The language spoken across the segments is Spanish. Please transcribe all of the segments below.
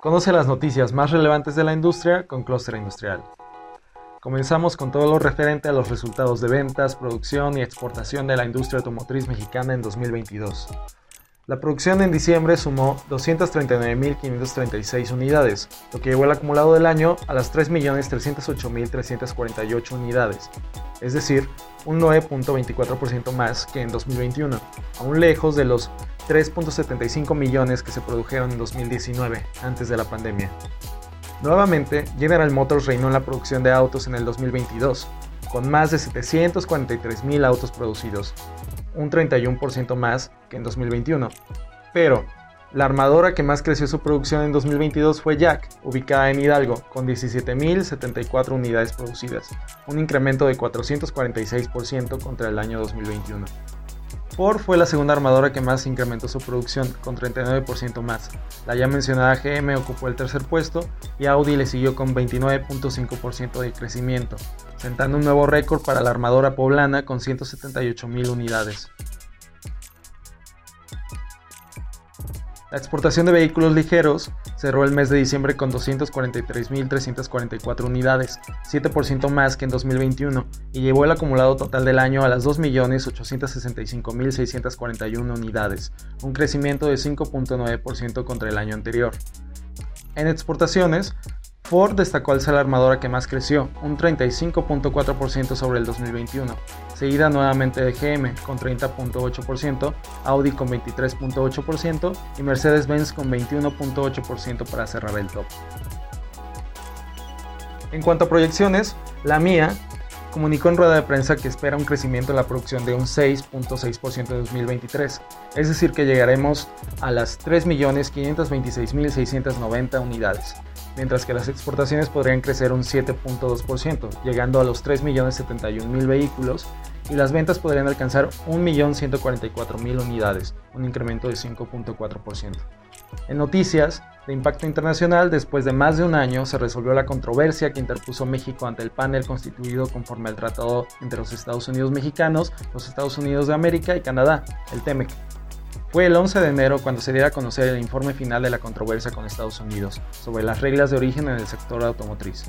Conoce las noticias más relevantes de la industria con Cluster Industrial. Comenzamos con todo lo referente a los resultados de ventas, producción y exportación de la industria automotriz mexicana en 2022. La producción en diciembre sumó 239.536 unidades, lo que llevó el acumulado del año a las 3.308.348 unidades, es decir, un 9.24% más que en 2021, aún lejos de los 3.75 millones que se produjeron en 2019, antes de la pandemia. Nuevamente, General Motors reinó en la producción de autos en el 2022, con más de 743.000 autos producidos, un 31% más que en 2021. Pero, la armadora que más creció su producción en 2022 fue Jack, ubicada en Hidalgo, con 17.074 unidades producidas, un incremento de 446% contra el año 2021. Ford fue la segunda armadora que más incrementó su producción, con 39% más. La ya mencionada GM ocupó el tercer puesto y Audi le siguió con 29.5% de crecimiento, sentando un nuevo récord para la armadora poblana con 178.000 unidades. La exportación de vehículos ligeros cerró el mes de diciembre con 243.344 unidades, 7% más que en 2021, y llevó el acumulado total del año a las 2.865.641 unidades, un crecimiento de 5.9% contra el año anterior. En exportaciones, Ford destacó al ser la armadora que más creció, un 35.4% sobre el 2021, seguida nuevamente de GM con 30.8%, Audi con 23.8% y Mercedes-Benz con 21.8% para cerrar el top. En cuanto a proyecciones, la mía comunicó en rueda de prensa que espera un crecimiento en la producción de un 6.6% en 2023, es decir que llegaremos a las 3.526.690 unidades, mientras que las exportaciones podrían crecer un 7.2%, llegando a los 3.071.000 vehículos, y las ventas podrían alcanzar 1.144.000 unidades, un incremento de 5.4%. En noticias de impacto internacional, después de más de un año, se resolvió la controversia que interpuso México ante el panel constituido conforme al tratado entre los Estados Unidos mexicanos, los Estados Unidos de América y Canadá, el TEMEC. Fue el 11 de enero cuando se diera a conocer el informe final de la controversia con Estados Unidos sobre las reglas de origen en el sector automotriz.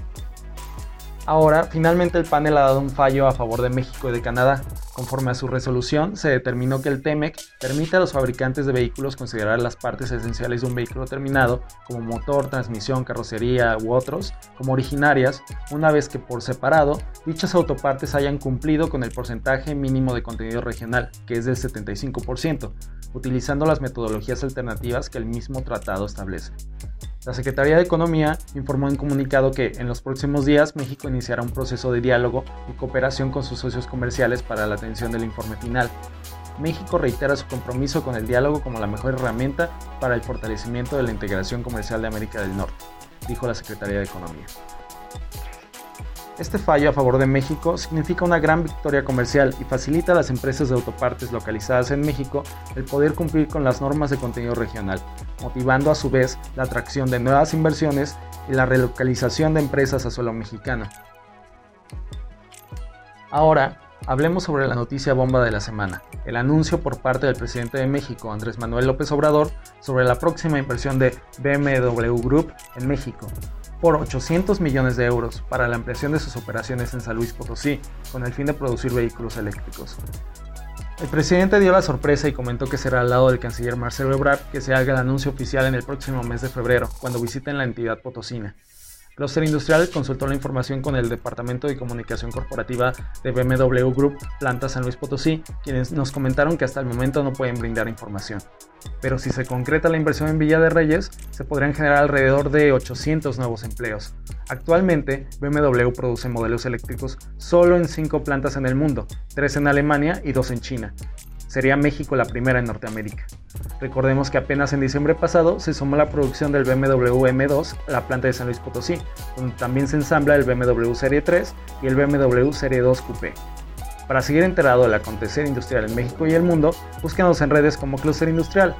Ahora, finalmente el panel ha dado un fallo a favor de México y de Canadá. Conforme a su resolución, se determinó que el TEMEC permite a los fabricantes de vehículos considerar las partes esenciales de un vehículo terminado, como motor, transmisión, carrocería u otros, como originarias, una vez que por separado dichas autopartes hayan cumplido con el porcentaje mínimo de contenido regional, que es del 75%, utilizando las metodologías alternativas que el mismo tratado establece. La Secretaría de Economía informó en comunicado que en los próximos días México iniciará un proceso de diálogo y cooperación con sus socios comerciales para la atención del informe final. México reitera su compromiso con el diálogo como la mejor herramienta para el fortalecimiento de la integración comercial de América del Norte, dijo la Secretaría de Economía. Este fallo a favor de México significa una gran victoria comercial y facilita a las empresas de autopartes localizadas en México el poder cumplir con las normas de contenido regional, motivando a su vez la atracción de nuevas inversiones y la relocalización de empresas a suelo mexicano. Ahora, hablemos sobre la noticia bomba de la semana, el anuncio por parte del presidente de México, Andrés Manuel López Obrador, sobre la próxima inversión de BMW Group en México, por 800 millones de euros para la ampliación de sus operaciones en San Luis Potosí, con el fin de producir vehículos eléctricos. El presidente dio la sorpresa y comentó que será al lado del canciller Marcelo Ebrard que se haga el anuncio oficial en el próximo mes de febrero, cuando visiten la entidad potosina. Cluster Industrial consultó la información con el Departamento de Comunicación Corporativa de BMW Group, Planta San Luis Potosí, quienes nos comentaron que hasta el momento no pueden brindar información. Pero si se concreta la inversión en Villa de Reyes, se podrían generar alrededor de 800 nuevos empleos. Actualmente, BMW produce modelos eléctricos solo en 5 plantas en el mundo, 3 en Alemania y 2 en China, sería México la primera en Norteamérica. Recordemos que apenas en diciembre pasado se sumó la producción del BMW M2 a la planta de San Luis Potosí, donde también se ensambla el BMW Serie 3 y el BMW Serie 2 Coupé. Para seguir enterado del acontecer industrial en México y el mundo, búsquenos en redes como Cluster Industrial